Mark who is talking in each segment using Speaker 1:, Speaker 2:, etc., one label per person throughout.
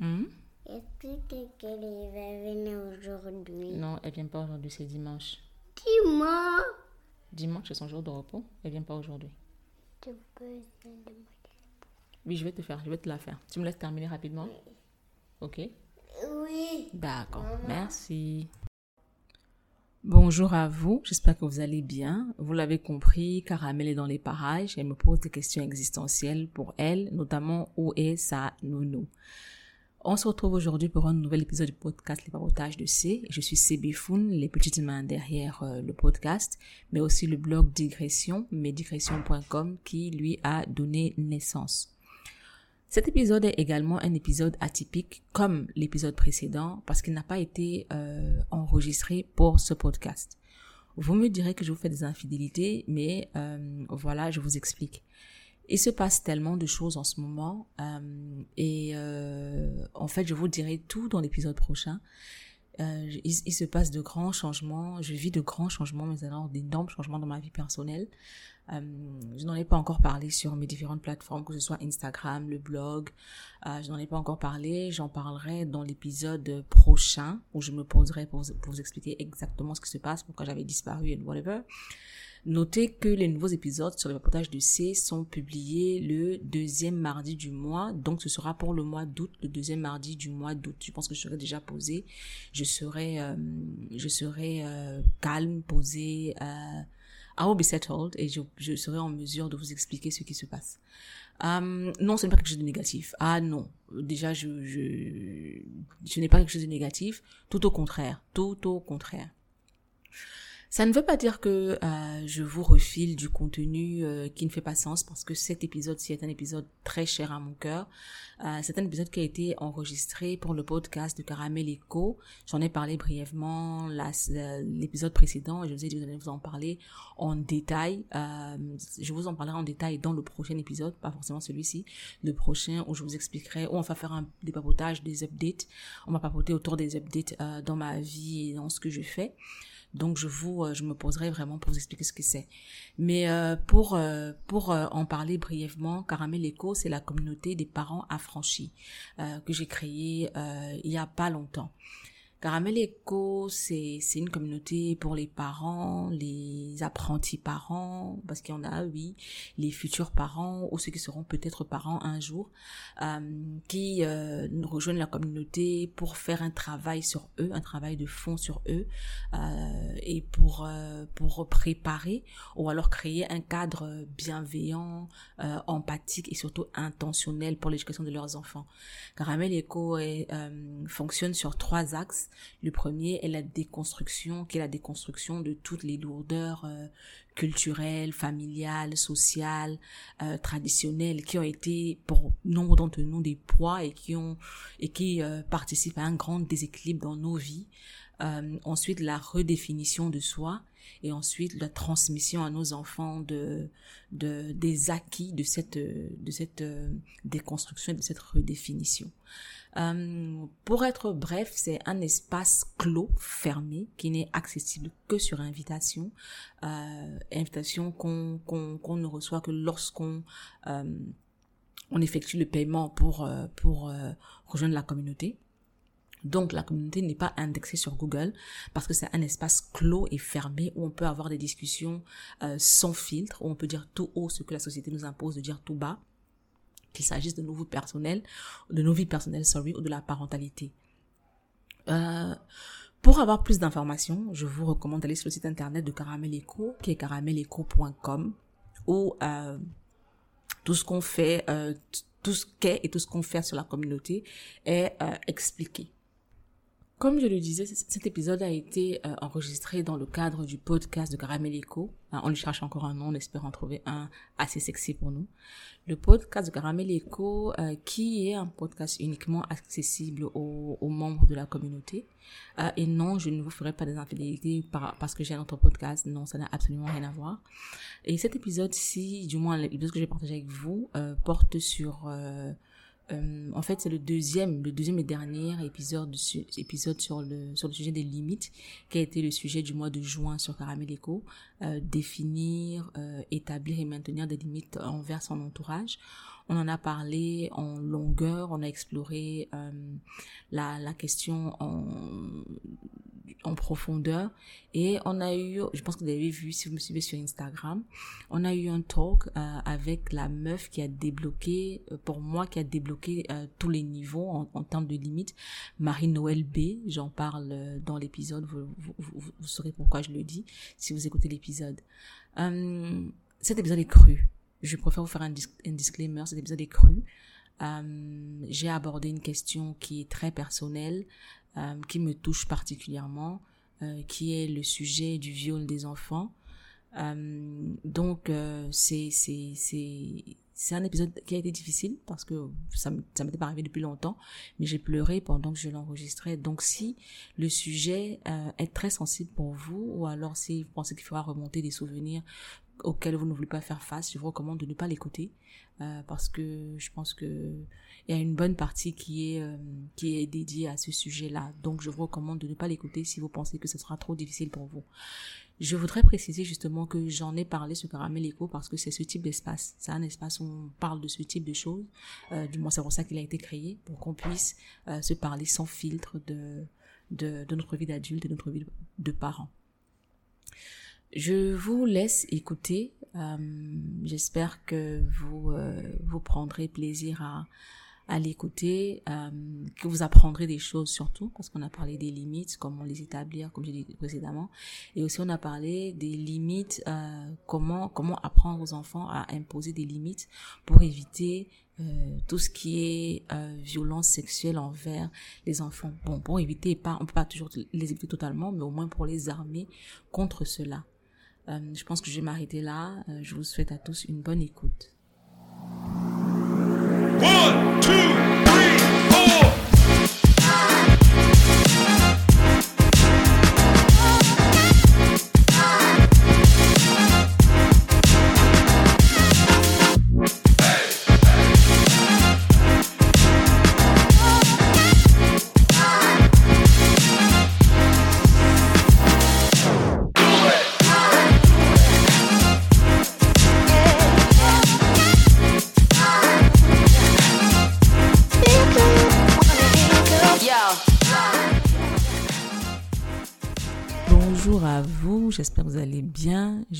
Speaker 1: Hmm?
Speaker 2: Est-ce qu'elle va venir aujourd'hui?
Speaker 1: Non, elle vient pas aujourd'hui, c'est dimanche.
Speaker 2: Dis-moi.
Speaker 1: Dimanche, c'est son jour de repos. Elle vient pas aujourd'hui.
Speaker 2: Tu peux demander.
Speaker 1: Oui, je vais te faire, je vais te la faire. Tu me laisses terminer rapidement? Ok
Speaker 2: Oui.
Speaker 1: D'accord, merci. Bonjour à vous, j'espère que vous allez bien. Vous l'avez compris, Caramel est dans les parages. Elle me pose des questions existentielles pour elle, notamment où est sa nounou? On se retrouve aujourd'hui pour un nouvel épisode du podcast Les Papotages de C. Je suis Foun, les petites mains derrière euh, le podcast, mais aussi le blog Digression, medigression.com qui lui a donné naissance. Cet épisode est également un épisode atypique comme l'épisode précédent parce qu'il n'a pas été euh, enregistré pour ce podcast. Vous me direz que je vous fais des infidélités, mais euh, voilà, je vous explique. Il se passe tellement de choses en ce moment euh, et euh, en fait, je vous dirai tout dans l'épisode prochain. Euh, il, se passe de grands changements, je vis de grands changements, mais alors d'énormes changements dans ma vie personnelle. Euh, je n'en ai pas encore parlé sur mes différentes plateformes, que ce soit Instagram, le blog. Euh, je n'en ai pas encore parlé. J'en parlerai dans l'épisode prochain où je me poserai pour, pour, vous expliquer exactement ce qui se passe, pourquoi j'avais disparu et whatever. Notez que les nouveaux épisodes sur le papotage de C sont publiés le deuxième mardi du mois. Donc, ce sera pour le mois d'août, le deuxième mardi du mois d'août. Je pense que je serai déjà posée. Je serai, euh, je serai euh, calme, posée. Euh, I will be settled et je, je, serai en mesure de vous expliquer ce qui se passe. Um, non, ce n'est pas quelque chose de négatif. Ah non, déjà, je, je, je n'ai pas quelque chose de négatif. Tout au contraire, tout au contraire. Ça ne veut pas dire que euh, je vous refile du contenu euh, qui ne fait pas sens parce que cet épisode-ci est un épisode très cher à mon cœur. Euh, c'est un épisode qui a été enregistré pour le podcast de Caramel Echo. J'en ai parlé brièvement l'épisode précédent et je vous ai dit que vous allez vous en parler en détail. je vous en parlerai en détail dans le prochain épisode, pas forcément celui-ci, le prochain où je vous expliquerai, où on va faire un, des papotages, des updates. On va papoter autour des updates dans ma vie et dans ce que je fais. Donc je vous, je me poserai vraiment pour vous expliquer ce que c'est. Mais euh, pour euh, pour euh, en parler brièvement, Caramel Echo, c'est la communauté des parents affranchis que j'ai créée il y a pas longtemps. Caramel Echo, c'est une communauté pour les parents, les apprentis parents, parce qu'il y en a, oui, les futurs parents ou ceux qui seront peut-être parents un jour, euh, qui euh, rejoignent la communauté pour faire un travail sur eux, un travail de fond sur eux, euh, et pour euh, pour préparer ou alors créer un cadre bienveillant, euh, empathique et surtout intentionnel pour l'éducation de leurs enfants. Caramel Echo est, euh, fonctionne sur trois axes le premier est la déconstruction, qui est la déconstruction de toutes les lourdeurs euh, culturelles, familiales, sociales, euh, traditionnelles, qui ont été pour nombre d'entre nous des poids et qui euh, participent à un grand déséquilibre dans nos vies. ensuite, la redéfinition de soi et ensuite la transmission à nos enfants de, de des acquis de cette de cette déconstruction et de cette redéfinition. Euh, pour être bref, c'est un espace clos, fermé, qui n'est accessible que sur invitation. Euh, invitation qu'on qu'on qu'on ne reçoit que lorsqu'on euh, on effectue le paiement pour euh, pour euh, rejoindre la communauté. Donc la communauté n'est pas indexée sur Google parce que c'est un espace clos et fermé où on peut avoir des discussions euh, sans filtre, où on peut dire tout haut ce que la société nous impose de dire tout bas qu'il s'agisse de nos vies personnelles, de nos vies personnelles, sorry, ou de la parentalité. Euh, pour avoir plus d'informations, je vous recommande d'aller sur le site internet de Caramel Echo, qui est caramelecho.com, où euh, tout ce qu'on fait, euh, tout ce qu'est et tout ce qu'on fait sur la communauté est expliqué. Comme je le disais, cet épisode a été euh, enregistré dans le cadre du podcast de Caramel Echo. on lui cherche encore un nom, on espère en trouver un assez sexy pour nous. Le podcast de Caramel Echo, euh, qui est un podcast uniquement accessible aux, membres de la communauté. Euh, et non, je ne vous ferai pas des infidélités par, parce que j'ai un autre podcast. Non, ça n'a absolument rien à voir. Et cet épisode-ci, du moins l'épisode que je vais partager avec vous, porte sur euh, en fait, c'est le deuxième, le deuxième et dernier épisode, sur le sujet des limites, qui a été le sujet du mois de juin sur Caramel Echo, euh, définir, euh, établir et maintenir des limites envers son entourage. On en a parlé en longueur, on a exploré la, la question en, en profondeur et on a eu, je pense que vous avez vu si vous me suivez sur Instagram, on a eu un talk euh, avec la meuf qui a débloqué, euh, pour moi, qui a débloqué euh, tous les niveaux en, termes de limites, Marie-Noël B, j'en parle dans l'épisode, vous, vous, saurez pourquoi je le dis si vous écoutez l'épisode. Cet épisode est cru, je préfère vous faire un, dis un disclaimer, cet épisode est cru. J'ai abordé une question qui est très personnelle, euh, qui me touche particulièrement, euh, qui est le sujet du viol des enfants. Euh, donc c'est c'est un épisode qui a été difficile parce que ça ça m'était pas arrivé depuis longtemps, mais j'ai pleuré pendant que je l'enregistrais. Donc si le sujet est très sensible pour vous ou alors si vous pensez qu'il faudra remonter des souvenirs auxquels vous ne voulez pas faire face, je vous recommande de ne pas l'écouter euh, parce que je pense que il y a une bonne partie qui est euh, qui est dédiée à ce sujet-là. Donc je vous recommande de ne pas l'écouter si vous pensez que ce sera trop difficile pour vous. Je voudrais préciser justement que j'en ai parlé sur Caramel Echo parce que c'est ce type d'espace. C'est un espace où on parle de ce type de choses. Euh, du moins c'est pour ça qu'il a été créé pour qu'on puisse se parler sans filtre de de, de notre vie d'adulte et de notre vie de parents. Je vous laisse écouter. Euh, J'espère que vous euh, vous prendrez plaisir à à l'écouter, euh, que vous apprendrez des choses surtout, parce qu'on a parlé des limites, comment les établir, comme j'ai dit précédemment, et aussi on a parlé des limites, euh, comment comment apprendre aux enfants à imposer des limites pour éviter euh, tout ce qui est euh, violence sexuelle envers les enfants. Bon, pour éviter, pas, on peut pas toujours les éviter totalement, mais au moins pour les armer contre cela. Euh, je pense que je vais m'arrêter là. Euh, je vous souhaite à tous une bonne écoute.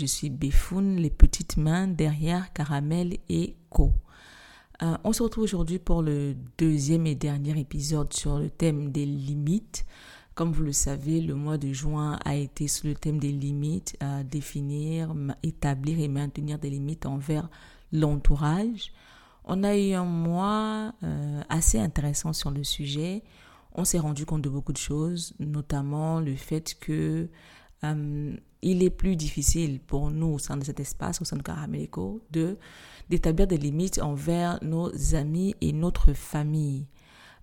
Speaker 1: Je suis Béfoun, les petites mains derrière Caramel et Co. Euh, on se retrouve aujourd'hui pour le deuxième et dernier épisode sur le thème des limites. Comme vous le savez, le mois de juin a été sur le thème des limites, à définir, établir et maintenir des limites envers l'entourage. On a eu un mois euh, assez intéressant sur le sujet. On s'est rendu compte de beaucoup de choses, notamment le fait que euh, il est plus difficile pour nous au sein de cet espace, au sein de Caramélico, de d'établir des limites envers nos amis et notre famille.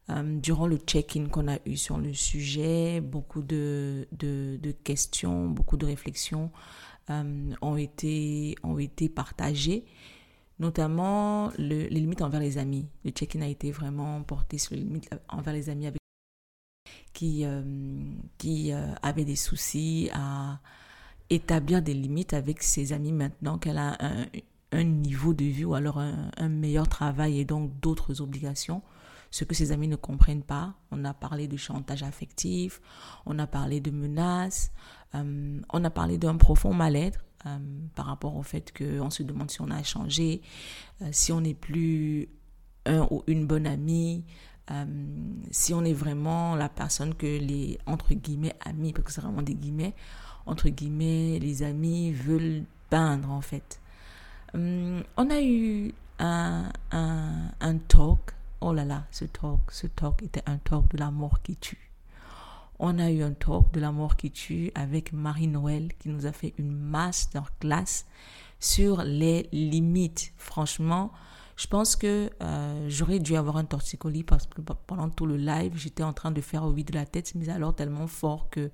Speaker 1: Euh, durant le check-in qu'on a eu sur le sujet, beaucoup de, questions, beaucoup de réflexions euh, ont, été, ont été partagées, notamment le, les limites envers les amis. Le check-in a été vraiment porté sur les limites envers les amis avec qui, euh, qui avait des soucis à établir des limites avec ses amis maintenant qu'elle a un, niveau de vie ou alors un, meilleur travail et donc d'autres obligations, ce que ses amis ne comprennent pas. On a parlé de chantage affectif, on a parlé de menaces, euh, on a parlé d'un profond mal-être euh, par rapport au fait qu'on se demande si on a changé, euh, si on n'est plus un ou une bonne amie, si on est vraiment la personne que les, entre guillemets, amis, parce que c'est vraiment des guillemets, entre guillemets, les amis veulent peindre, en fait. Euh, on a eu un, un, un talk, oh là là, ce talk, ce talk était un talk de la mort qui tue. On a eu un talk de la mort qui tue avec Marie-Noël qui nous a fait une masterclass sur les limites. Franchement, je pense que euh, j'aurais dû avoir un torticolis parce que pendant tout le live, j'étais en train de faire au vide de la tête, mais alors tellement fort que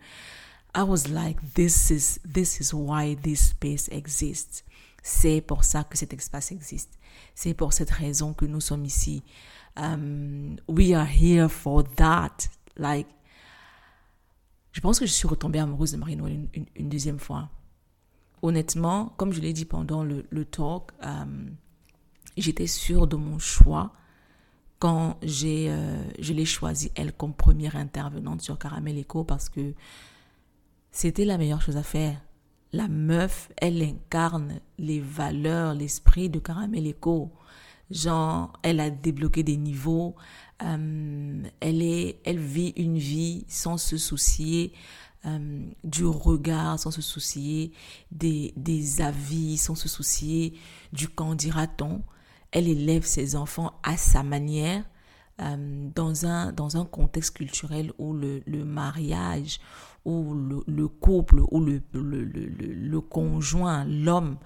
Speaker 1: I was like, this is, this is why this space exists. C'est pour ça que cet espace existe. C'est pour cette raison que nous sommes ici. Um, we are here for that. Like, je pense que je suis retombée amoureuse de Marie-Noël une, une, deuxième fois. Honnêtement, comme je l'ai dit pendant le, talk, um, j'étais sûre de mon choix quand j'ai, euh, je l'ai choisi elle comme première intervenante sur Caramel Echo parce que c'était la meilleure chose à faire. La meuf, elle incarne les valeurs, l'esprit de Caramel Echo. Genre, elle a débloqué des niveaux, euh, elle, est, elle vit une vie sans se soucier euh, du regard, sans se soucier des, des avis, sans se soucier du qu'en dira-t-on elle élève ses enfants à sa manière euh, dans, un, dans un contexte culturel où le, le mariage, où le, le, couple, où le, le, le, conjoint, l'homme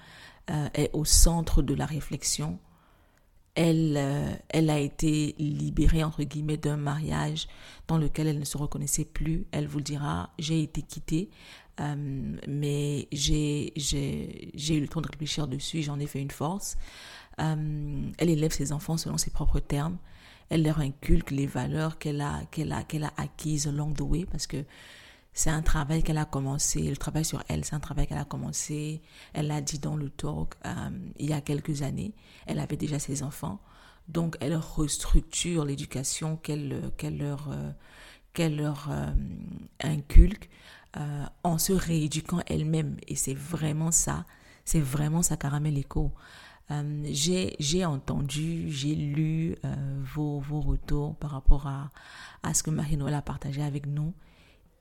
Speaker 1: euh, est au centre de la réflexion. Elle, euh, elle a été libérée, entre guillemets, d'un mariage dans lequel elle ne se reconnaissait plus. Elle vous dira, j'ai été quittée, mais j'ai eu le temps de réfléchir dessus, j'en ai fait une force. Euh, elle élève ses enfants selon ses propres termes. Elle leur inculque les valeurs qu'elle a, qu'elle a, qu'elle a acquises along the way parce que c'est un travail qu'elle a commencé, le travail sur elle, c'est un travail qu'elle a commencé, elle l'a dit dans le talk euh, il y a quelques années. Elle avait déjà ses enfants. Donc, elle restructure l'éducation qu'elle qu'elle leur, euh, leur inculque en se rééduquant elle-même. Et c'est vraiment ça, c'est vraiment ça, Caramel Echo. Euh, j'ai entendu, j'ai lu euh, vos, vos, retours par rapport à, à ce que Marie-Noël a partagé avec nous.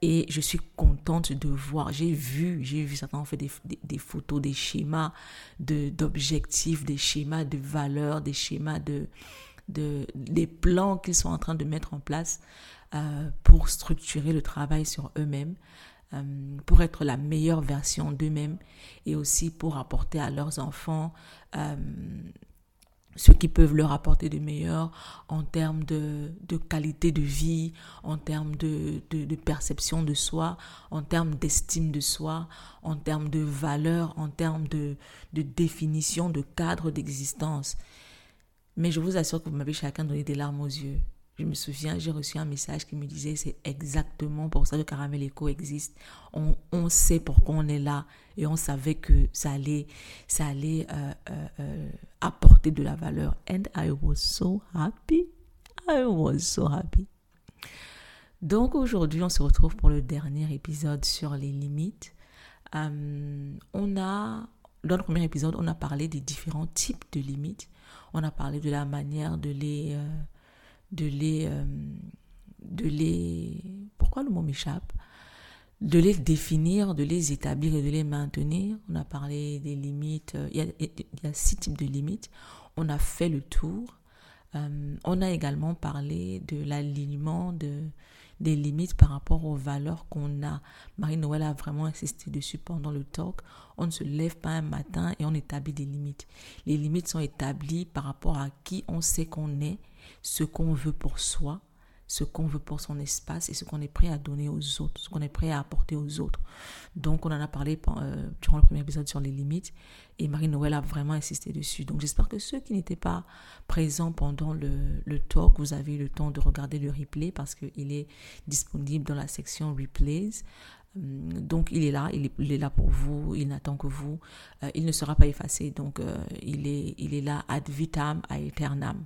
Speaker 1: Et je suis contente de voir, j'ai vu, j'ai vu certains ont fait des, photos, des schémas d'objectifs, des schémas de valeurs, des schémas de, de des plans qu'ils sont en train de mettre en place euh, pour structurer le travail sur eux-mêmes. Euh, pour être la meilleure version d'eux-mêmes et aussi pour apporter à leurs enfants euh, ce qu'ils peuvent leur apporter de meilleur en termes de, de qualité de vie, en termes de, de, de perception de soi, en termes d'estime de soi, en termes de valeur, en termes de définition, de cadre d'existence. Mais je vous assure que vous m'avez chacun donné des larmes aux yeux. Je me souviens, j'ai reçu un message qui me disait c'est exactement pour ça que Caramel Echo existe. On, on, sait pourquoi on est là et on savait que ça allait, ça allait euh, euh, euh, apporter de la valeur. And I was so happy. I was so happy. Donc aujourd'hui, on se retrouve pour le dernier épisode sur les limites. on a, dans le premier épisode, on a parlé des différents types de limites. On a parlé de la manière de les de les, euh, de les, pourquoi le mot m'échappe? De les définir, de les établir et de les maintenir. On a parlé des limites, euh, il y a, six types de limites. On a fait le tour. Euh, on a également parlé de l'alignement de, des limites par rapport aux valeurs qu'on a. Marie-Noël a vraiment insisté dessus pendant le talk. On ne se lève pas un matin et on établit des limites. Les limites sont établies par rapport à qui on sait qu'on est ce qu'on veut pour soi, ce qu'on veut pour son espace et ce qu'on est prêt à donner aux autres, ce qu'on est prêt à apporter aux autres. Donc on en a parlé euh, durant le premier épisode sur les limites et Marie-Noël a vraiment insisté dessus. Donc j'espère que ceux qui n'étaient pas présents pendant le, le, talk, vous avez eu le temps de regarder le replay parce qu'il est disponible dans la section replays. Hum, donc il est là, il est, là pour vous, il n'attend que vous, euh, il ne sera pas effacé, donc euh, il, est, il est là ad vitam aeternam.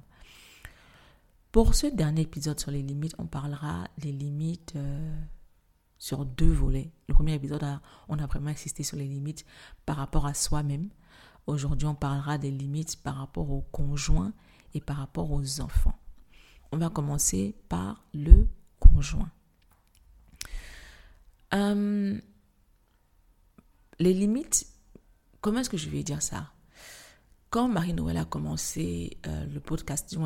Speaker 1: Pour ce dernier épisode sur les limites, on parlera des limites euh, sur deux volets. Le premier épisode, on a vraiment insisté sur les limites par rapport à soi-même. Aujourd'hui, on parlera des limites par rapport aux conjoints et par rapport aux enfants. On va commencer par le conjoint. Euh, les limites, comment est-ce que je vais dire ça? Quand Marie-Noël a commencé euh, le podcast,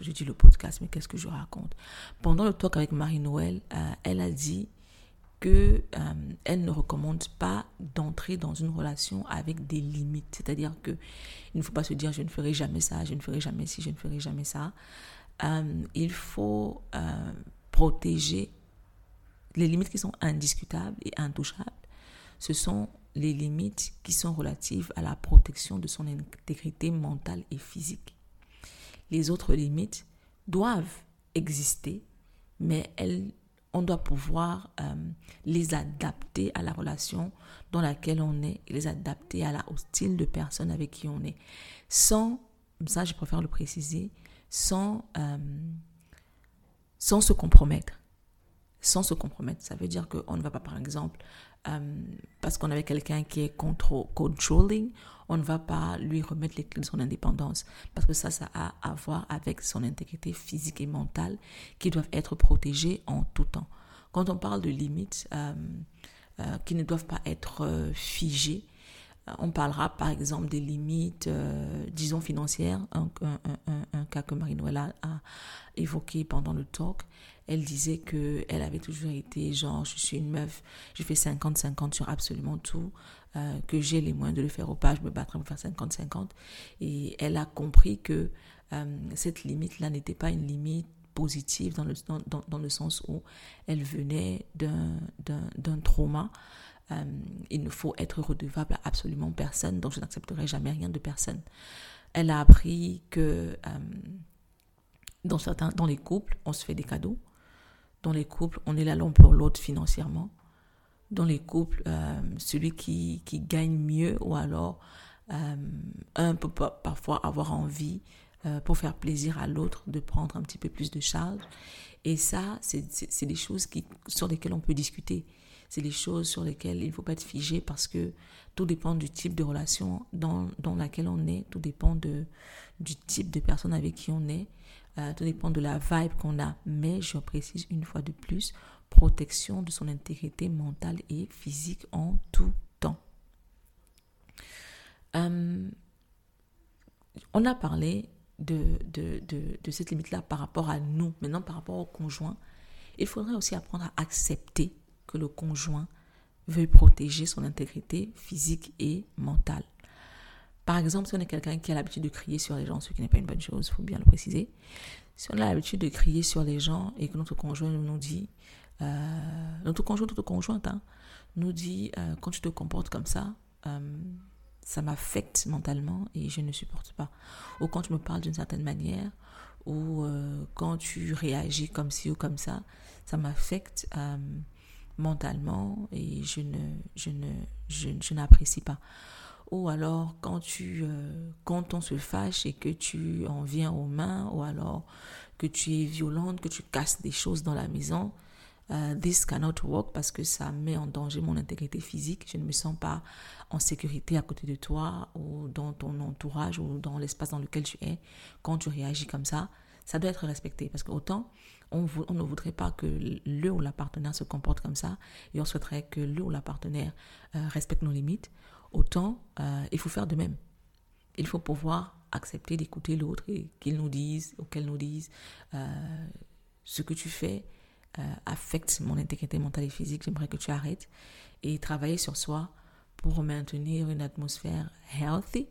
Speaker 1: je dis le podcast, mais qu'est-ce que je raconte? Pendant le talk avec Marie-Noël, euh, elle a dit que euh, elle ne recommande pas d'entrer dans une relation avec des limites. C'est-à-dire que il ne faut pas se dire je ne ferai jamais ça, je ne ferai jamais ci, je ne ferai jamais ça. il faut protéger les limites qui sont indiscutables et intouchables. Ce sont les limites qui sont relatives à la protection de son intégrité mentale et physique. Les autres limites doivent exister, mais elles, on doit pouvoir euh, les adapter à la relation dans laquelle on est, les adapter à la, au style de personne avec qui on est, sans ça je préfère le préciser, sans, euh, sans se compromettre. Sans se compromettre. Ça veut dire qu'on ne va pas, par exemple, euh, parce qu'on avait quelqu'un qui est controlling, on ne va pas lui remettre les clés de son indépendance. Parce que ça, ça a à voir avec son intégrité physique et mentale qui doivent être protégées en tout temps. Quand on parle de limites euh, euh, qui ne doivent pas être figées, on parlera par exemple des limites, disons financières, un, cas que Marie-Noël a, évoqué pendant le talk elle disait que elle avait toujours été genre, je suis une meuf, je fais 50-50 sur absolument tout, euh, que j'ai les moyens de le faire ou pas, je me battrai pour faire 50-50. Et elle a compris que euh, cette limite-là n'était pas une limite positive dans le, dans, le sens où elle venait d'un trauma. Euh, il ne faut être redevable à absolument personne, donc je n'accepterai jamais rien de personne. Elle a appris que dans, certains, dans les couples, on se fait des cadeaux. Dans les couples, on est là l'un pour l'autre financièrement. Dans les couples, euh, celui qui, qui, gagne mieux ou alors euh, un peut parfois avoir envie, euh, pour faire plaisir à l'autre, de prendre un petit peu plus de charge. Et ça, c'est des choses qui, sur lesquelles on peut discuter. C'est des choses sur lesquelles il ne faut pas être figé parce que tout dépend du type de relation dans, dans laquelle on est, tout dépend de, du type de personne avec qui on est. Euh, tout dépend de la vibe qu'on a. Mais je précise une fois de plus, protection de son intégrité mentale et physique en tout temps. Euh, on a parlé de, de, de, de cette limite-là par rapport à nous, maintenant par rapport au conjoint. Il faudrait aussi apprendre à accepter que le conjoint veut protéger son intégrité physique et mentale. Par exemple, si on est quelqu'un qui a l'habitude de crier sur les gens, ce qui n'est pas une bonne chose, il faut bien le préciser. Si on a l'habitude de crier sur les gens et que notre conjoint nous dit, euh, notre conjoint, notre conjointe, hein, nous dit, euh, quand tu te comportes comme ça, euh, ça m'affecte mentalement et je ne supporte pas. Ou quand tu me parles d'une certaine manière, ou quand tu réagis comme ci ou comme ça, ça m'affecte mentalement et je ne, je ne, je n'apprécie pas. Ou alors quand tu euh, quand on se fâche et que tu en viens aux mains ou alors que tu es violente que tu casses des choses dans la maison uh, this cannot work parce que ça met en danger mon intégrité physique. Je ne me sens pas en sécurité à côté de toi ou dans ton entourage ou dans l'espace dans lequel tu es. Quand tu réagis comme ça ça doit être respecté parce qu'autant on, ne voudrait pas que le ou la partenaire se comporte comme ça et on souhaiterait que le ou la partenaire euh, respecte nos limites autant euh, il faut faire de même. Il faut pouvoir accepter d'écouter l'autre et qu'il nous dise ou qu'elle nous dise euh, ce que tu fais affecte mon intégrité mentale et physique, j'aimerais que tu arrêtes et travailler sur soi pour maintenir une atmosphère healthy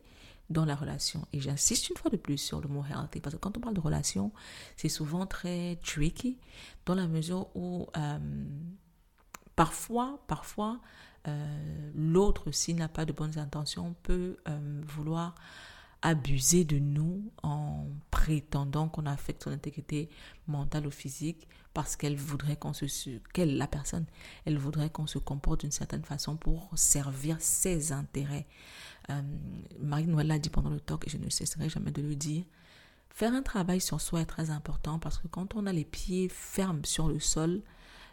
Speaker 1: dans la relation. Et j'insiste une fois de plus sur le mot healthy parce que quand on parle de relation, c'est souvent très tricky dans la mesure où parfois, parfois, euh, l'autre, s'il n'a pas de bonnes intentions, peut euh, vouloir abuser de nous en prétendant qu'on affecte son intégrité mentale ou physique parce qu'elle voudrait qu'on se qu'elle la personne elle voudrait qu'on se comporte d'une certaine façon pour servir ses intérêts euh, Marie Noël l'a dit pendant le talk et je ne cesserai jamais de le dire faire un travail sur soi est très important parce que quand on a les pieds fermes sur le sol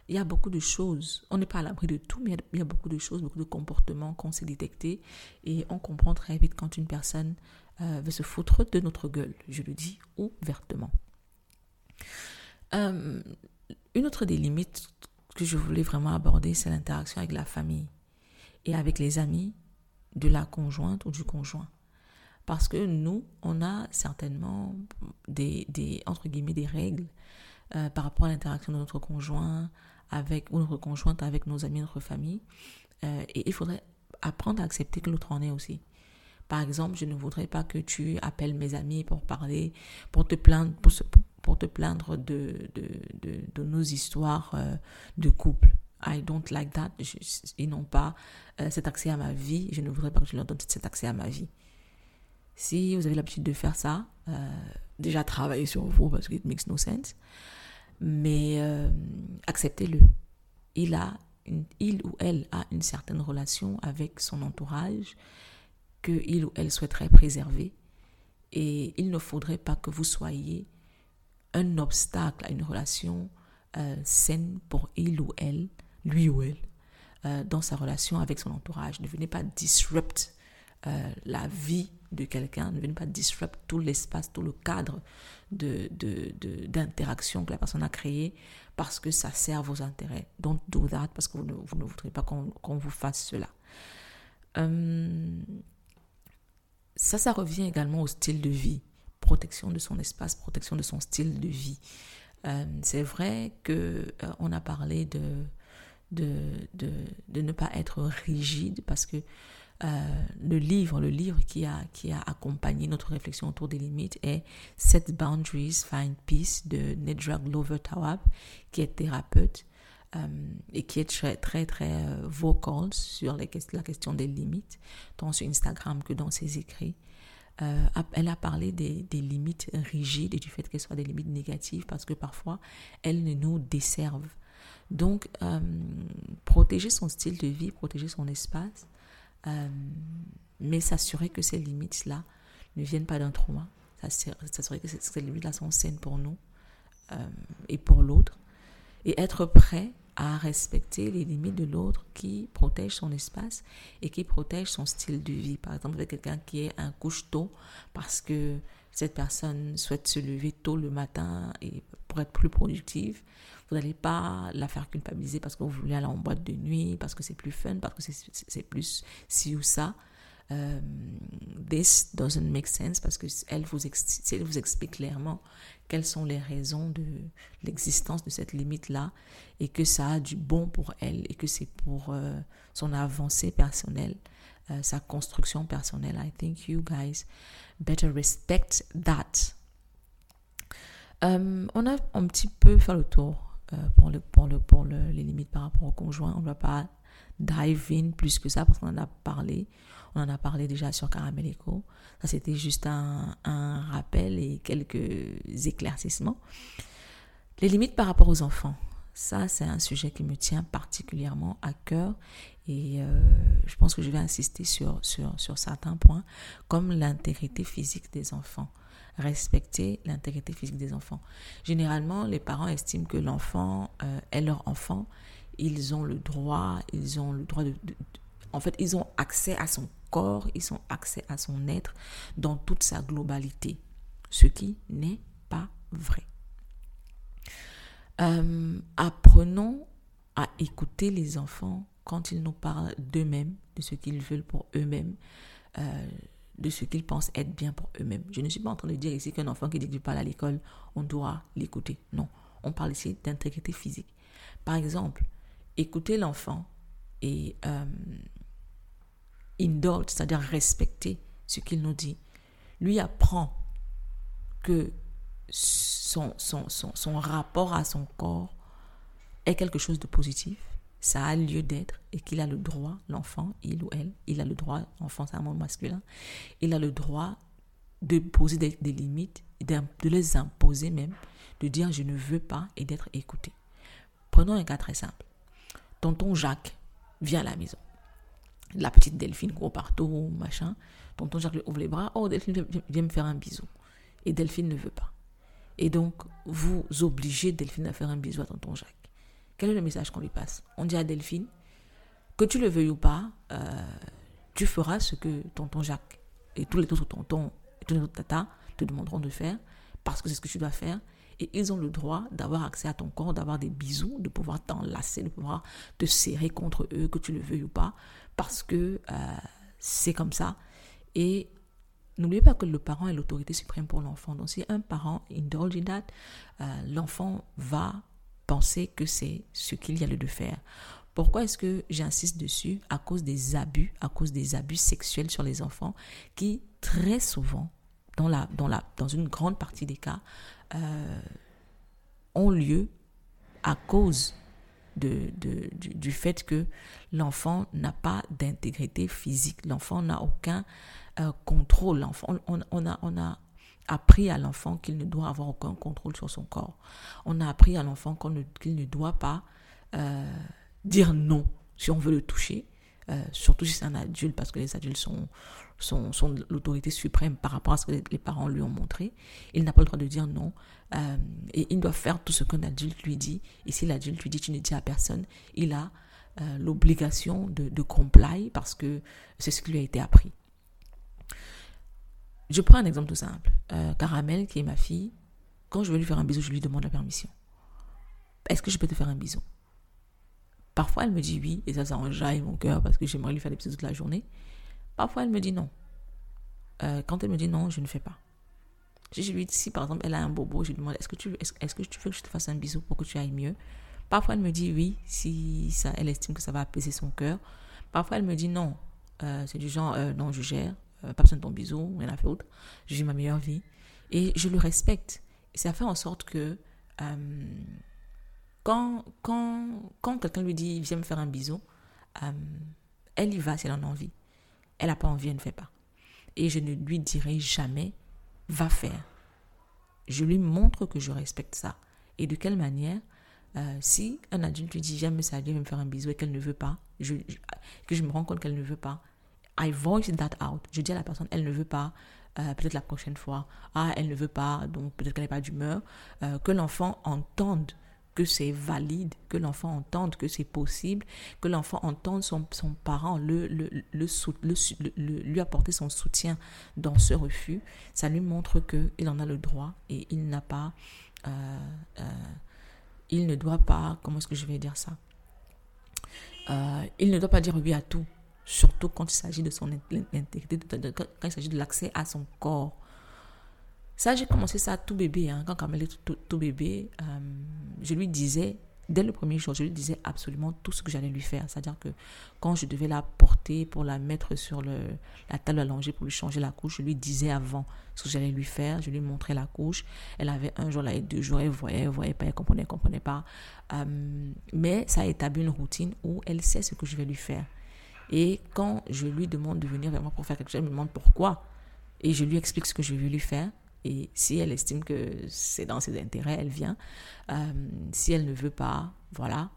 Speaker 1: il y a beaucoup de choses. On n'est pas à l'abri de tout, mais il y a beaucoup de choses, beaucoup de comportements qu'on sait détecter. Et on comprend très vite quand une personne euh, veut se foutre de notre gueule. Je le dis ouvertement. Euh, une autre des limites que je voulais vraiment aborder, c'est l'interaction avec la famille et avec les amis de la conjointe ou du conjoint. Parce que nous, on a certainement des, des entre guillemets, des règles euh, par rapport à l'interaction de notre conjoint, avec ou notre conjointe avec nos amis, notre famille. Euh, et il faudrait apprendre à accepter que l'autre en est aussi. Par exemple, je ne voudrais pas que tu appelles mes amis pour parler, pour te plaindre, pour, te plaindre de, nos histoires euh, de couple. I don't like that. ils n'ont pas euh, cet accès à ma vie. Je ne voudrais pas que je leur donne cet accès à ma vie. Si vous avez l'habitude de faire ça, déjà travaillez sur vous parce que it makes no sense mais euh, acceptez-le. Il a il ou elle a une certaine relation avec son entourage que il ou elle souhaiterait préserver Et il ne faudrait pas que vous soyez un obstacle à une relation euh, saine pour il ou elle, lui ou elle, euh, dans sa relation avec son entourage. Ne venez pas disrupt euh, la vie de quelqu'un, ne venez pas disrupt tout l'espace, tout le cadre d'interaction de, de, que la personne a créé parce que ça sert vos intérêts. Don't do that parce que vous ne, vous voudrez pas qu'on vous fasse cela. Ça, ça revient également au style de vie protection de son espace, protection de son style de vie. Euh, c'est vrai que euh, on a parlé de de, de, ne pas être rigide parce que euh, le livre, le livre qui a, qui a accompagné notre réflexion autour des limites est Set Boundaries, Find Peace de Nedra Glover Tawab, qui est thérapeute et qui est très, très, très vocal sur la question des limites, tant sur Instagram que dans ses écrits. Euh, elle a parlé des, limites rigides et du fait qu'elles soient des limites négatives parce que parfois elles nous desservent. Donc, euh, protéger son style de vie, protéger son espace, euh, mais s'assurer que ces limites-là ne viennent pas d'un trauma, s'assurer que ces limites-là sont saines pour nous et pour l'autre, et être prêt à respecter les limites de l'autre qui protège son espace et qui protège son style de vie. Par exemple, avec quelqu'un qui est un couche tôt parce que cette personne souhaite se lever tôt le matin et pour être plus productive, vous n'allez pas la faire culpabiliser parce que vous voulez aller en boîte de nuit, parce que c'est plus fun, parce que c'est plus ci ou ça. Euh, this doesn't make sense parce que elle elle vous explique clairement quelles sont les raisons de l'existence de cette limite-là et que ça a du bon pour elle et que c'est pour euh, son avancée personnelle, euh, sa construction personnelle. I think you guys better respect that. on a un petit peu fait le tour pour, le, pour, le, pour le, les limites par rapport au conjoint. On ne va pas dive in plus que ça parce qu'on en a parlé. On en a parlé déjà sur Caramel Echo. Ça, c'était juste un, rappel et quelques éclaircissements. Les limites par rapport aux enfants. Ça, c'est un sujet qui me tient particulièrement à cœur et euh, je pense que je vais insister sur, sur, sur certains points, comme l'intégrité physique des enfants. Respecter l'intégrité physique des enfants. Généralement, les parents estiment que l'enfant euh, est leur enfant. Ils ont le droit, ils ont le droit de, en fait, ils ont accès à son corps, ils ont accès à son être dans toute sa globalité, ce qui n'est pas vrai. Euh, apprenons à écouter les enfants quand ils nous parlent d'eux-mêmes, de ce qu'ils veulent pour eux-mêmes, euh, de ce qu'ils pensent être bien pour eux-mêmes. Je ne suis pas en train de dire ici qu'un enfant qui dit qu'il parle à l'école, on doit l'écouter. Non, on parle ici d'intégrité physique. Par exemple, écouter l'enfant et euh, indulge, c'est-à-dire respecter ce qu'il nous dit, lui apprend que son, son, son, rapport à son corps est quelque chose de positif, ça a lieu d'être et qu'il a le droit, l'enfant, il ou elle, il a le droit, l'enfant c'est un mot masculin, il a le droit de poser des, des limites, de les imposer même, de dire je ne veux pas et d'être écouté. Prenons un cas très simple. Tonton Jacques vient à la maison la petite Delphine gros partout, machin. Tonton Jacques lui ouvre les bras. Oh, Delphine, viens me faire un bisou. Et Delphine ne veut pas. Et donc, vous obligez Delphine à faire un bisou à tonton Jacques. Quel est le message qu'on lui passe? On dit à Delphine, que tu le veuilles ou pas, euh, tu feras ce que tonton Jacques et tous les autres tontons et tous les autres tatas te demanderont de faire, parce que c'est ce que tu dois faire. Et ils ont le droit d'avoir accès à ton corps, d'avoir des bisous, de pouvoir t'enlacer, de pouvoir te serrer contre eux, que tu le veuilles ou pas, parce que euh, c'est comme ça. Et n'oubliez pas que le parent est l'autorité suprême pour l'enfant. Donc si un parent indulge in that, euh, l'enfant va penser que c'est ce qu'il y a lieu de faire. Pourquoi est-ce que j'insiste dessus? À cause des abus, à cause des abus sexuels sur les enfants qui très souvent, dans, la, dans, la, dans une grande partie des cas, euh, ont lieu à cause du, fait que l'enfant n'a pas d'intégrité physique, l'enfant n'a aucun euh, contrôle, l'enfant, on, a, on a appris à l'enfant qu'il ne doit avoir aucun contrôle sur son corps. On a appris à l'enfant qu'il ne, ne, doit pas euh, dire non si on veut le toucher. Euh, surtout si c'est un adulte, parce que les adultes sont, sont, sont l'autorité suprême par rapport à ce que les parents lui ont montré. Il n'a pas le droit de dire non. Euh, et il doit faire tout ce qu'un adulte lui dit. Et si l'adulte lui dit tu ne dis à personne, il a euh, l'obligation de, de comply parce que c'est ce qui lui a été appris. Je prends un exemple tout simple. Caramel, qui est ma fille, quand je veux lui faire un bisou, je lui demande la permission. Est-ce que je peux te faire un bisou? Parfois, elle me dit oui, et ça, ça enjaille mon cœur parce que j'aimerais lui faire des bisous toute la journée. Parfois, elle me dit non. Euh, quand elle me dit non, je ne fais pas. Je lui dis, si par exemple, elle a un bobo, je lui demande, est-ce que, tu, est-ce, que tu veux que je te fasse un bisou pour que tu ailles mieux? Parfois, elle me dit oui, si ça, elle estime que ça va apaiser son cœur. Parfois, elle me dit non. Euh, c'est du genre, euh, non, je gère, pas besoin de ton bisou, rien à faire Je vis ma meilleure vie. Et je le respecte. Et ça fait en sorte que quand, quand, quand quelqu'un lui dit, viens me faire un bisou, elle y va si elle en a envie. Elle n'a pas envie, elle ne fait pas. Et je ne lui dirai jamais, va faire. Je lui montre que je respecte ça. Et de quelle manière euh, si un adulte lui dit viens me saluer, me faire un bisou et qu'elle ne veut pas, que je me rends compte qu'elle ne veut pas, I voice that out. Je dis à la personne, elle ne veut pas, euh, peut-être la prochaine fois, ah, elle ne veut pas, donc peut-être qu'elle n'est pas d'humeur, euh, que l'enfant entende que c'est valide, que l'enfant entende que c'est possible, que l'enfant entende son, son parent le, le, le, lui apporter son soutien dans ce refus, ça lui montre qu'il en a le droit et il n'a pas, euh, euh, il ne doit pas, comment est-ce que je vais dire ça? Euh, Il ne doit pas dire oui à tout, surtout quand il s'agit de son intégrité, quand il s'agit de l'accès à son corps. Ça, j'ai commencé ça tout bébé. Hein. Quand Kamel était tout, bébé, euh, je lui disais, dès le premier jour, je lui disais absolument tout ce que j'allais lui faire. C'est-à-dire que quand je devais la porter pour la mettre sur le, la table allongée pour lui changer la couche, je lui disais avant ce que j'allais lui faire. Je lui montrais la couche. Elle avait un jour, là, et deux jours, elle voyait, elle voyait pas, elle comprenait, elle comprenait pas. Euh, mais ça a établi une routine où elle sait ce que je vais lui faire. Et quand je lui demande de venir vers moi pour faire quelque chose, elle me demande pourquoi. Et je lui explique ce que je vais lui faire. Et si elle estime que c'est dans ses intérêts, elle vient. Euh, si elle ne veut pas, voilà.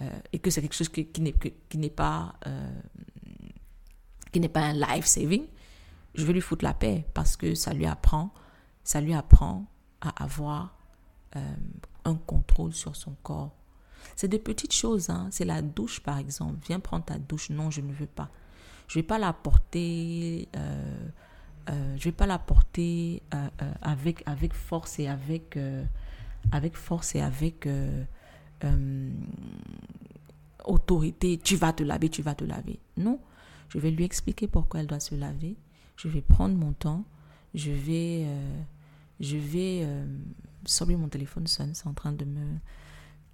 Speaker 1: Euh, et que c'est quelque chose qui, n'est pas euh, qui n'est pas un life saving, je vais lui foutre la paix parce que ça lui apprend, ça lui apprend à avoir un contrôle sur son corps. C'est des petites choses, hein. c'est la douche par exemple. Viens prendre ta douche. Non, je ne veux pas. Je ne vais pas la porter je vais pas la porter euh, euh, avec, avec force et avec, avec force et avec autorité. Tu vas te laver, tu vas te laver. Non, je vais lui expliquer pourquoi elle doit se laver. Je vais prendre mon temps. Je vais, je vais, sortir mon téléphone sonne, c'est en train de me,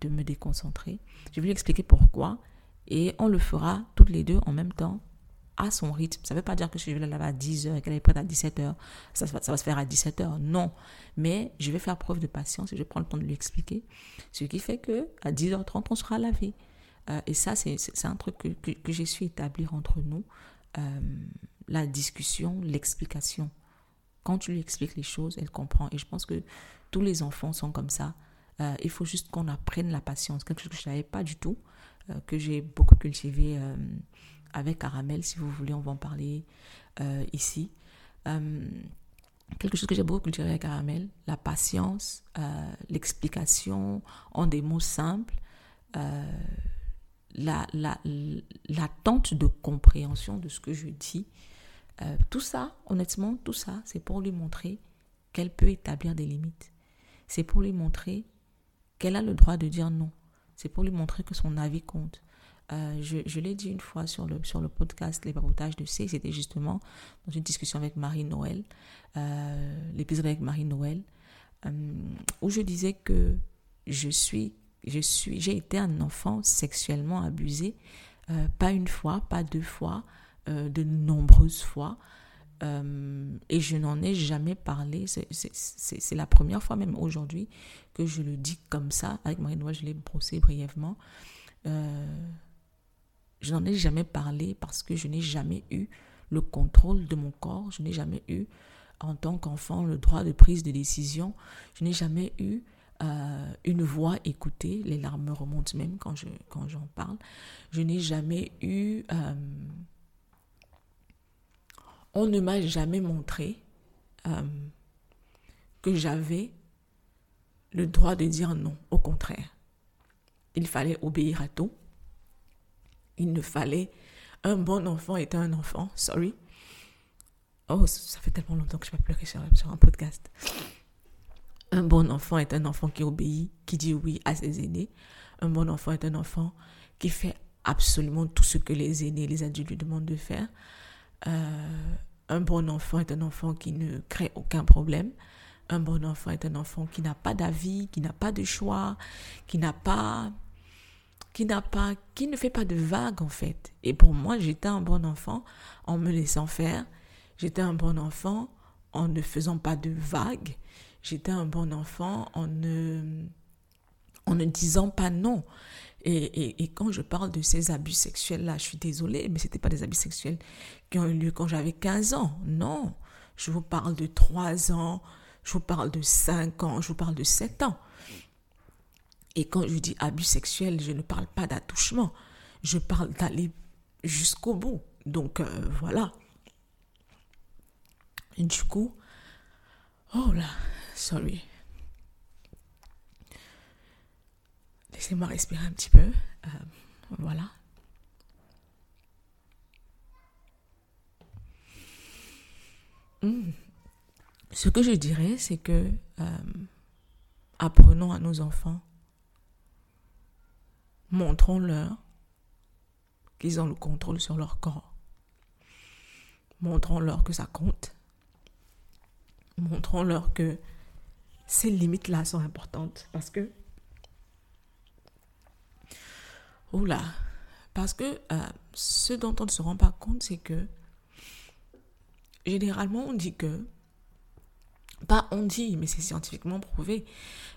Speaker 1: de me déconcentrer. Je vais lui expliquer pourquoi et on le fera toutes les deux en même temps à son rythme. Ça ne veut pas dire que je vais la laver à 10h et qu'elle est prête à 17h, ça, ça, va se faire à 17h. Non. Mais je vais faire preuve de patience et je prendre le temps de lui expliquer. Ce qui fait que à 10h30, on sera lavé. Euh, et ça, c'est un truc que, que, j'ai su établir entre nous. Euh, la discussion, l'explication. Quand tu lui expliques les choses, elle comprend. Et je pense que tous les enfants sont comme ça. Euh, il faut juste qu'on apprenne la patience. Quelque chose que je ne savais pas du tout, que j'ai beaucoup cultivé avec Caramel, si vous voulez, on va en parler euh, ici. Euh, quelque chose que j'ai beaucoup cultivé avec Caramel, la patience, euh, l'explication en des mots simples, l'attente la, la, de compréhension de ce que je dis. tout ça, honnêtement, tout ça, c'est pour lui montrer qu'elle peut établir des limites. C'est pour lui montrer qu'elle a le droit de dire non. C'est pour lui montrer que son avis compte. Euh, je, l'ai dit une fois sur le, sur le podcast Les papotages de C, c'était justement dans une discussion avec Marie-Noël, euh, l'épisode avec Marie-Noël, euh, où je disais que je suis, je suis, j'ai été un enfant sexuellement abusé, pas une fois, pas deux fois, de nombreuses fois. et je n'en ai jamais parlé. C'est la première fois, même aujourd'hui, que je le dis comme ça. Avec Marie-Noël, je l'ai brossé brièvement. Je n'en ai jamais parlé parce que je n'ai jamais eu le contrôle de mon corps. Je n'ai jamais eu, en tant qu'enfant, le droit de prise de décision. Je n'ai jamais eu euh, une voix écoutée. Les larmes me remontent même quand je j'en parle. Je n'ai jamais eu. euh, on ne m'a jamais montré euh, que j'avais le droit de dire non. Au contraire, il fallait obéir à tout. Il ne fallait. Un bon enfant est un enfant. Sorry. Oh, ça fait tellement longtemps que je ne vais pas pleurer sur, sur un podcast. Un bon enfant est un enfant qui obéit, qui dit oui à ses aînés. Un bon enfant est un enfant qui fait absolument tout ce que les aînés, les adultes lui demandent de faire. Euh, un bon enfant est un enfant qui ne crée aucun problème. Un bon enfant est un enfant qui n'a pas d'avis, qui n'a pas de choix, qui n'a pas, qui n'a pas, qui ne fait pas de vagues en fait. Et pour moi, j'étais un bon enfant en me laissant faire. J'étais un bon enfant en ne faisant pas de vagues. J'étais un bon enfant en ne, en ne disant pas non. Et, et, et, quand je parle de ces abus sexuels-là, je suis désolée, mais ce n'étaient pas des abus sexuels qui ont eu lieu quand j'avais 15 ans. Non, je vous parle de 3 ans, je vous parle de 5 ans, je vous parle de 7 ans. Et quand je dis abus sexuel, je ne parle pas d'attouchement, je parle d'aller jusqu'au bout. Donc euh, voilà. Et du coup, oh là, sorry. Laissez-moi respirer un petit peu. Euh, voilà. Hmm. Ce que je dirais, c'est que euh, apprenons à nos enfants, montrons-leur qu'ils ont le contrôle sur leur corps. Montrons-leur que ça compte. Montrons-leur que ces limites-là sont importantes parce que Oula, parce que euh, ce dont on ne se rend pas compte, c'est que généralement on dit que, pas on dit, mais c'est scientifiquement prouvé,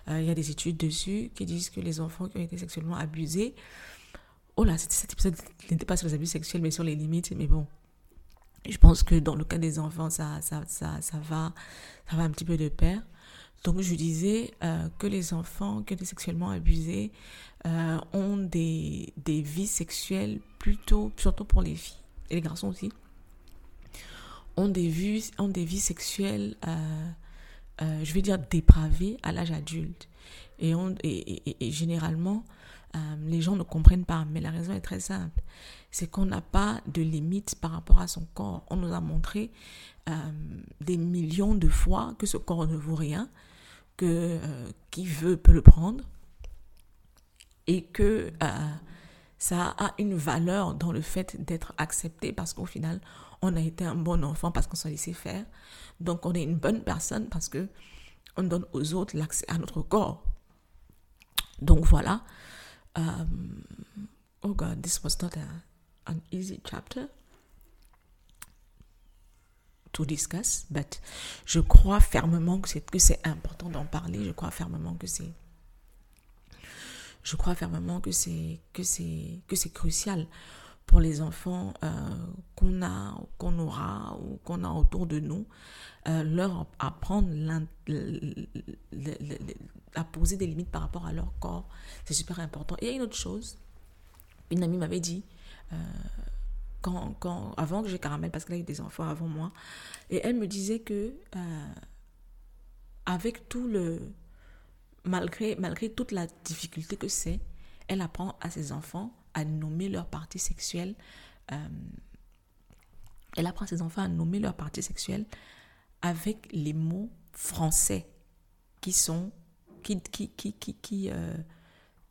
Speaker 1: euh, il y a des études dessus qui disent que les enfants qui ont été sexuellement abusés, oh là, cet épisode n'était pas sur les abus sexuels, mais sur les limites, mais bon, je pense que dans le cas des enfants, ça, ça, ça, ça, va, ça va un petit peu de pair. Donc je disais euh, que les enfants qui ont été sexuellement abusés euh, ont des, des vies sexuelles plutôt, surtout pour les filles, et les garçons aussi, ont des, ont des vies sexuelles, euh, je vais dire dépravées à l'âge adulte. Et, généralement, euh, les gens ne comprennent pas, mais la raison est très simple. C'est qu'on n'a pas de limite par rapport à son corps. On nous a montré euh, des millions de fois que ce corps ne vaut rien, que qui veut peut le prendre, et que ça a une valeur dans le fait d'être accepté parce qu'au final, on a été un bon enfant parce qu'on s'est laissé faire. Donc, on est une bonne personne parce que on donne aux autres l'accès à notre corps. Donc, voilà. Um, oh God, this was not a, an easy chapter to discuss, but je crois fermement que c'est que c'est important d'en parler. Je crois fermement que c'est je crois fermement que c'est que c'est que c'est crucial pour les enfants euh, qu'on a qu'on aura ou qu'on a autour de nous euh, leur apprendre à poser des limites par rapport à leur corps. C'est super important. Et il y a une autre chose. Une amie m'avait dit euh, quand, avant que j'ai caramel parce qu'elle a eu des enfants avant moi et elle me disait que avec tout le malgré, malgré toute la difficulté que c'est, elle apprend à ses enfants à nommer leur partie sexuelle. Euh, elle apprend ses enfants à nommer leur partie sexuelle avec les mots français qui sont qui qui qui qui qui, euh,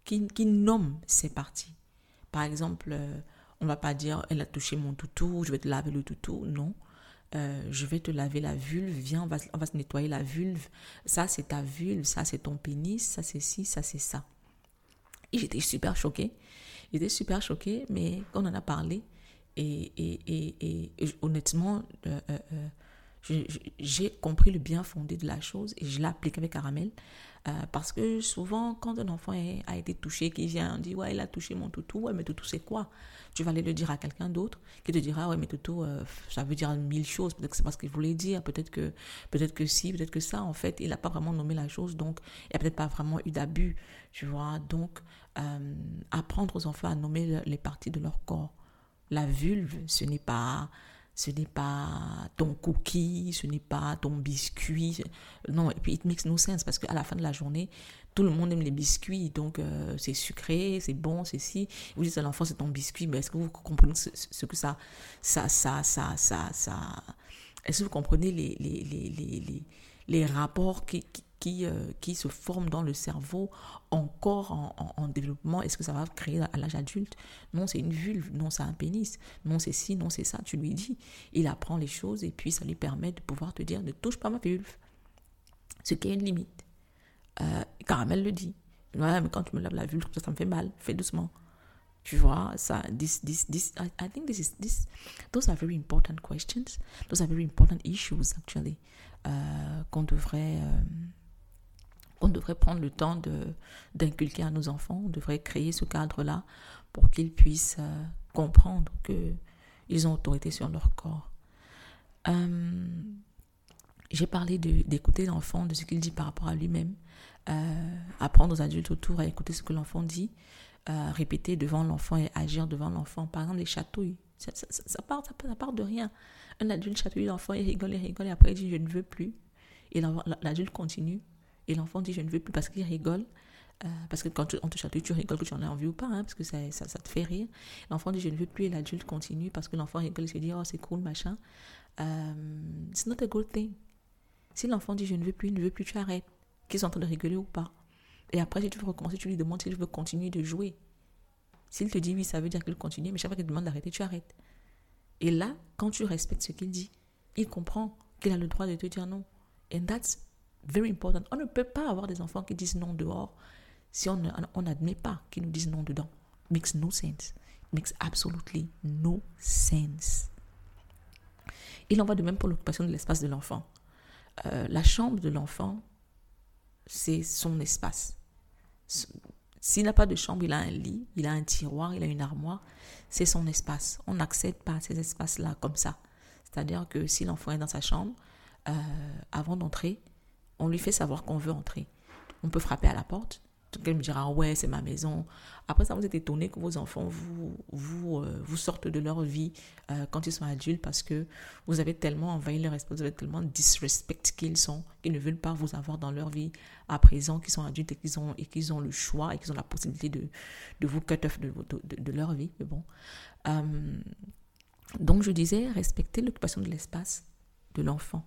Speaker 1: qui, qui nomment ces parties. Par exemple, euh, on va pas dire elle a touché mon toutou, je vais te laver le toutou, non. Euh, je vais te laver la vulve, viens, on va, on va se nettoyer la vulve. Ça, c'est ta vulve, ça, c'est ton pénis, ça, c'est ci, ça, c'est ça. J'étais super choquée. J'étais super choquée, mais on en a parlé, et, et, et, honnêtement, euh, euh, j'ai compris le bien fondé de la chose et je l'applique avec Caramel. Euh, parce que souvent, quand un enfant a été touché, qui vient, on dit Ouais, il a touché mon toutou. Ouais, mais toutou, c'est quoi? Tu vas aller le dire à quelqu'un d'autre qui te dira Ouais, mais toutou, euh, ça veut dire mille choses. Peut-être que c'est pas ce qu'il voulait dire. Peut-être que, peut-être que si, peut-être que ça. En fait, il n'a pas vraiment nommé la chose. Donc, il n'y a peut-être pas vraiment eu d'abus. Tu vois? Donc, euh, apprendre aux enfants à nommer les parties de leur corps. La vulve, ce n'est pas ce n'est pas ton cookie, ce n'est pas ton biscuit. Non, et puis it makes no sense parce qu'à la fin de la journée, tout le monde aime les biscuits, donc euh, c'est sucré, c'est bon, c'est si. Vous dites à l'enfant c'est ton biscuit, mais est-ce que vous comprenez ce, que ça, ça, ça, ça, ça, ça, est-ce que vous comprenez les, les, les, les, les rapports qui, euh, qui se forment dans le cerveau encore en, en, développement, est-ce que ça va créer à l'âge adulte? Non, c'est une vulve, non, c'est un pénis, non, c'est ci, non, c'est ça, tu lui dis. Il apprend les choses et puis ça lui permet de pouvoir te dire ne touche pas ma vulve. Ce qui est une limite. Euh, Caramel le dit. Ouais, mais quand tu me laves la vulve, ça, ça me fait mal, fais doucement. Tu vois, ça, this, this, this, I, I think this is, this, those are very important questions. Those are very important issues, actually, euh, qu'on devrait, euh, on devrait prendre le temps d'inculquer à nos enfants. On devrait créer ce cadre-là pour qu'ils puissent euh, comprendre qu'ils ont autorité sur leur corps. Euh, j'ai parlé d'écouter l'enfant, de ce qu'il dit par rapport à lui-même. Euh, apprendre aux adultes autour à écouter ce que l'enfant dit. répéter devant l'enfant et agir devant l'enfant. Par exemple, les chatouilles. Ça, ça, part, ça, part de rien. Un adulte chatouille l'enfant, il rigole, il rigole, et après il dit je ne veux plus. Et l'adulte continue et l'enfant dit je ne veux plus parce qu'il rigole. Euh, parce que quand on te chatouille, tu rigoles que tu en as envie ou pas, hein, parce que ça, ça, te fait rire. L'enfant dit je ne veux plus et l'adulte continue parce que l'enfant rigole et se dit oh c'est cool, machin. Euh, it's not a good thing. Si l'enfant dit je ne veux plus, ne veut plus, tu arrêtes. Qu'ils sont en train de rigoler ou pas. Et après, si tu veux recommencer, tu lui demandes s'il veut continuer de jouer. S'il te dit oui, ça veut dire qu'il continue, mais chaque fois qu'il te demande d'arrêter, tu arrêtes. Et là, quand tu respectes ce qu'il dit, il comprend qu'il a le droit de te dire non. And that's very important. On ne peut pas avoir des enfants qui disent non dehors si on n'admet pas qu'ils nous disent non dedans. Makes no sense. Makes absolutely no sense. Il en va de même pour l'occupation de l'espace de l'enfant. Euh, la chambre de l'enfant, c'est son espace. S'il n'a pas de chambre, il a un lit, il a un tiroir, il a une armoire, c'est son espace. On n'accède pas à ces espaces-là comme ça. C'est-à-dire que si l'enfant est dans sa chambre, euh, avant d'entrer, on lui fait savoir qu'on veut entrer. On peut frapper à la porte. Quelqu'un me dira, ouais, c'est ma maison. Après ça, vous êtes étonné que vos enfants vous, vous, euh, sortent de leur vie euh, quand ils sont adultes parce que vous avez tellement envahi leur espace, vous avez tellement disrespect qu'ils sont, qu'ils ne veulent pas vous avoir dans leur vie à présent, qu'ils sont adultes et qu'ils ont, ont le choix et qu'ils ont la possibilité de, de vous cut off de, de, leur vie. Mais bon. Euh, donc, je disais, respecter l'occupation de l'espace de l'enfant.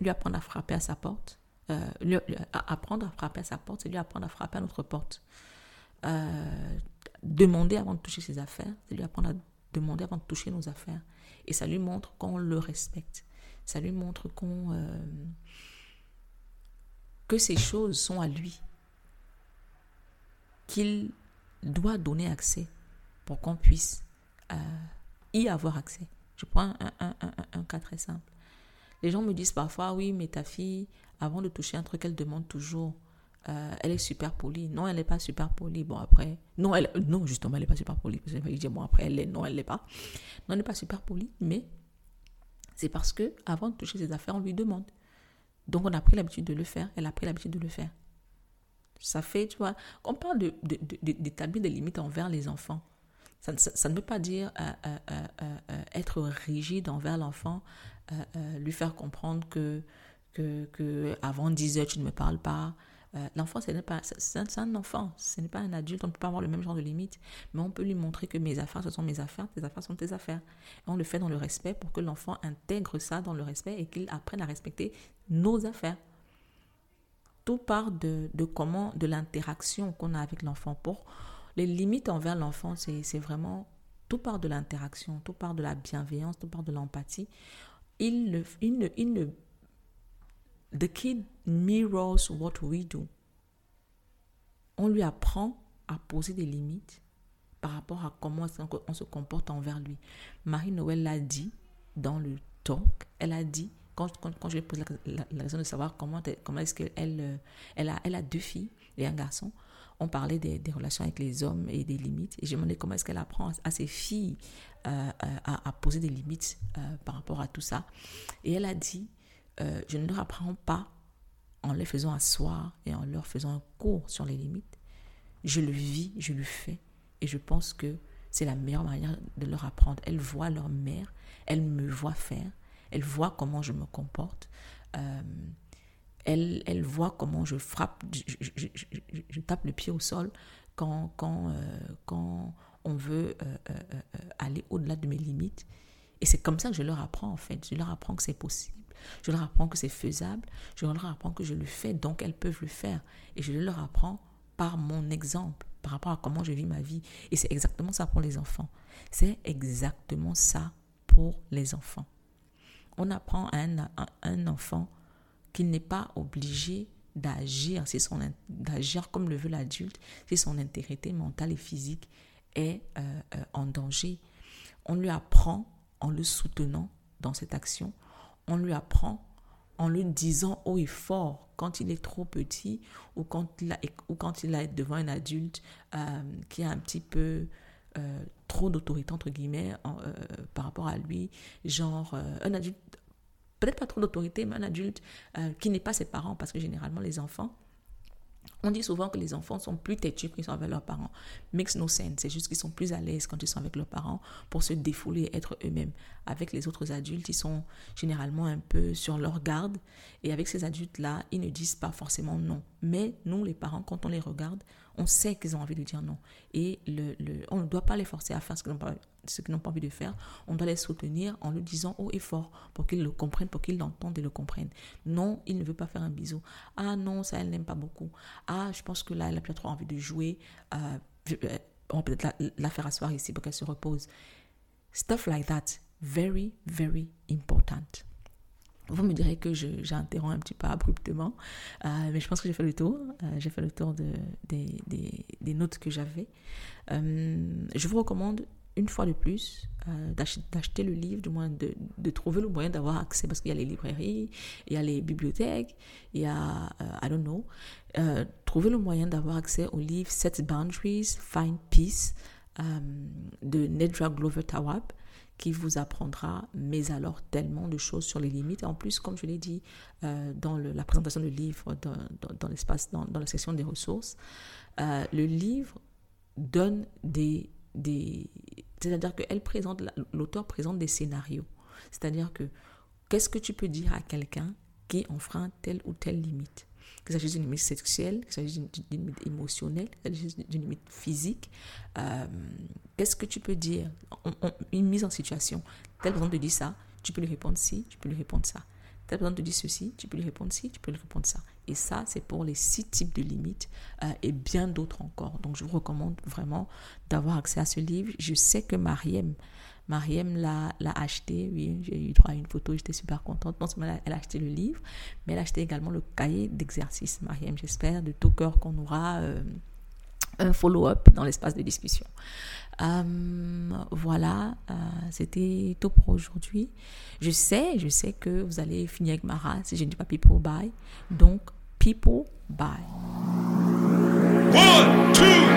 Speaker 1: Lui apprendre à frapper à sa porte, euh, apprendre à frapper à sa porte, c'est lui apprendre à frapper à notre porte. Euh, demander avant de toucher ses affaires, c'est lui apprendre à demander avant de toucher nos affaires. Et ça lui montre qu'on le respecte. Ça lui montre qu'on euh, que ces choses sont à lui, qu'il doit donner accès pour qu'on puisse y avoir accès. Je prends un, cas très simple. Les gens me disent parfois, oui, mais ta fille, avant de toucher un truc, elle demande toujours, euh, elle est super polie. Non, elle n'est pas super polie. Bon, après, non, elle, non justement, elle n'est pas super polie. Je bon, après, elle est, non, elle n'est pas. Non, elle n'est pas super polie, mais c'est parce que avant de toucher ses affaires, on lui demande. Donc, on a pris l'habitude de le faire. Elle a pris l'habitude de le faire. Ça fait, tu vois, on parle d'établir de, des limites envers les enfants. Ça, ça, ne veut pas dire euh, euh, être rigide envers l'enfant, lui faire comprendre que que, que avant 10 heures, tu ne me parles pas. Euh, l'enfant, ce n'est pas, c'est un enfant, ce n'est pas un adulte, on ne peut pas avoir le même genre de limites, mais on peut lui montrer que mes affaires, ce sont mes affaires, tes affaires sont tes affaires. Et on le fait dans le respect pour que l'enfant intègre ça dans le respect et qu'il apprenne à respecter nos affaires. Tout part de, de comment, de l'interaction qu'on a avec l'enfant. Pour les limites envers l'enfant, c'est vraiment, tout part de l'interaction, tout part de la bienveillance, tout part de l'empathie. Il ne, il ne, il ne The kid mirrors what we do. On lui apprend à poser des limites par rapport à comment on se comporte envers lui. Marie-Noël l'a dit dans le talk. Elle a dit quand, je lui pose la, la, la de savoir comment, comment est-ce qu'elle elle, elle a, elle a deux filles et un garçon, on parlait des, relations avec les hommes et des limites. Et je me demandais comment est-ce qu'elle apprend à ses filles euh, à, à, poser des limites euh, par rapport à tout ça. Et elle a dit, euh, je ne leur apprends pas en les faisant asseoir et en leur faisant un cours sur les limites. Je le vis, je le fais. Et je pense que c'est la meilleure manière de leur apprendre. Elles voient leur mère, elles me voient faire, elles voient comment je me comporte. Euh, elle, elle voit comment je frappe, je, tape le pied au sol quand, euh, on veut euh, euh, aller au-delà de mes limites. Et c'est comme ça que je leur apprends en fait. Je leur apprends que c'est possible. Je leur apprends que c'est faisable. Je leur apprends que je le fais, donc elles peuvent le faire. Et je leur apprends par mon exemple, par rapport à comment je vis ma vie. Et c'est exactement ça pour les enfants. C'est exactement ça pour les enfants. On apprend à un, enfant qu'il n'est pas obligé d'agir, d'agir comme le veut l'adulte, si son intégrité mentale et physique est euh, euh, en danger. On lui apprend en le soutenant dans cette action, on lui apprend en le disant haut et fort quand il est trop petit ou quand il, a, ou est devant un adulte euh, qui a un petit peu trop d'autorité entre guillemets euh, par rapport à lui, genre un adulte peut-être pas trop d'autorité, mais un adulte euh, qui n'est pas ses parents, parce que généralement les enfants, on dit souvent que les enfants sont plus têtus quand ils sont avec leurs parents. Makes no sense. C'est juste qu'ils sont plus à l'aise quand ils sont avec leurs parents pour se défouler et être eux-mêmes. Avec les autres adultes, ils sont généralement un peu sur leur garde. Et avec ces adultes-là, ils ne disent pas forcément non. Mais nous, les parents, quand on les regarde, on sait qu'ils ont envie de dire non. Et on ne doit pas les forcer à faire ce qu'ils n'ont pas, ce qu'ils n'ont pas envie de faire. On doit les soutenir en le disant haut et fort pour qu'ils le comprennent, pour qu'ils l'entendent et le comprennent. Non, il ne veut pas faire un bisou. Ah non, ça, elle n'aime pas beaucoup. Ah, je pense que là, elle a peut-être trop envie de jouer. Euh, on va peut-être la, faire asseoir ici pour qu'elle se repose. Stuff like that. Very, very important. Vous me direz que j'interromps un petit peu abruptement, euh, mais je pense que j'ai fait le tour. Euh, j'ai fait le tour de, des, des, notes que j'avais. Euh, je vous recommande une fois de plus euh, d'acheter le livre, du moins de, trouver le moyen d'avoir accès, parce qu'il y a les librairies, il y a les bibliothèques, il y a, I don't know, trouver le moyen d'avoir accès au livre Set Boundaries, Find Peace de Nedra Glover Tawab qui vous apprendra, mais alors tellement de choses sur les limites. En plus, comme je l'ai dit euh, dans la présentation du livre, dans, dans, dans l'espace, dans, dans, la section des ressources, euh, le livre donne des... des C'est-à-dire qu'elle présente, l'auteur présente des scénarios. C'est-à-dire que qu'est-ce que tu peux dire à quelqu'un qui enfreint telle ou telle limite? Qu'il s'agisse d'une limite sexuelle, qu'il s'agisse d'une limite émotionnelle, qu'il s'agisse d'une limite physique. Euh, Qu'est-ce que tu peux dire? On, Une mise en situation. Telle personne te dit ça, tu peux lui répondre si, tu peux lui répondre ça. Telle personne te dit ceci, tu peux lui répondre si, tu peux lui répondre ça. Et ça, c'est pour les six types de limites euh, et bien d'autres encore. Donc, je vous recommande vraiment d'avoir accès à ce livre. Je sais que Mariem, Mariem l'a acheté, oui, j'ai eu droit à une photo, j'étais super contente. Non seulement elle a acheté le livre, mais elle a acheté également le cahier d'exercice. Mariem, j'espère de tout cœur qu'on aura euh, un follow-up dans l'espace de discussion. Euh, voilà, euh, c'était tout pour aujourd'hui. Je sais, je sais que vous allez finir avec ma race je ne dis pas people bye. Donc, people bye. One, two,